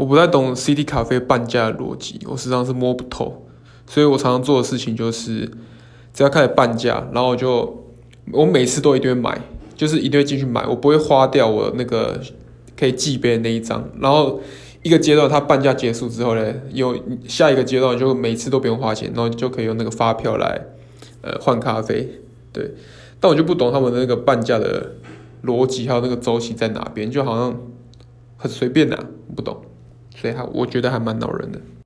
我不太懂 City 咖啡半价的逻辑，我实际上是摸不透，所以我常常做的事情就是，只要开始半价，然后我就我每次都一定会买，就是一定会进去买，我不会花掉我那个可以寄杯的那一张。然后一个阶段它半价结束之后呢，有下一个阶段就每次都不用花钱，然后就可以用那个发票来呃换咖啡。对，但我就不懂他们的那个半价的逻辑还有那个周期在哪边，就好像很随便呐、啊，不懂。所以，还我觉得还蛮恼人的。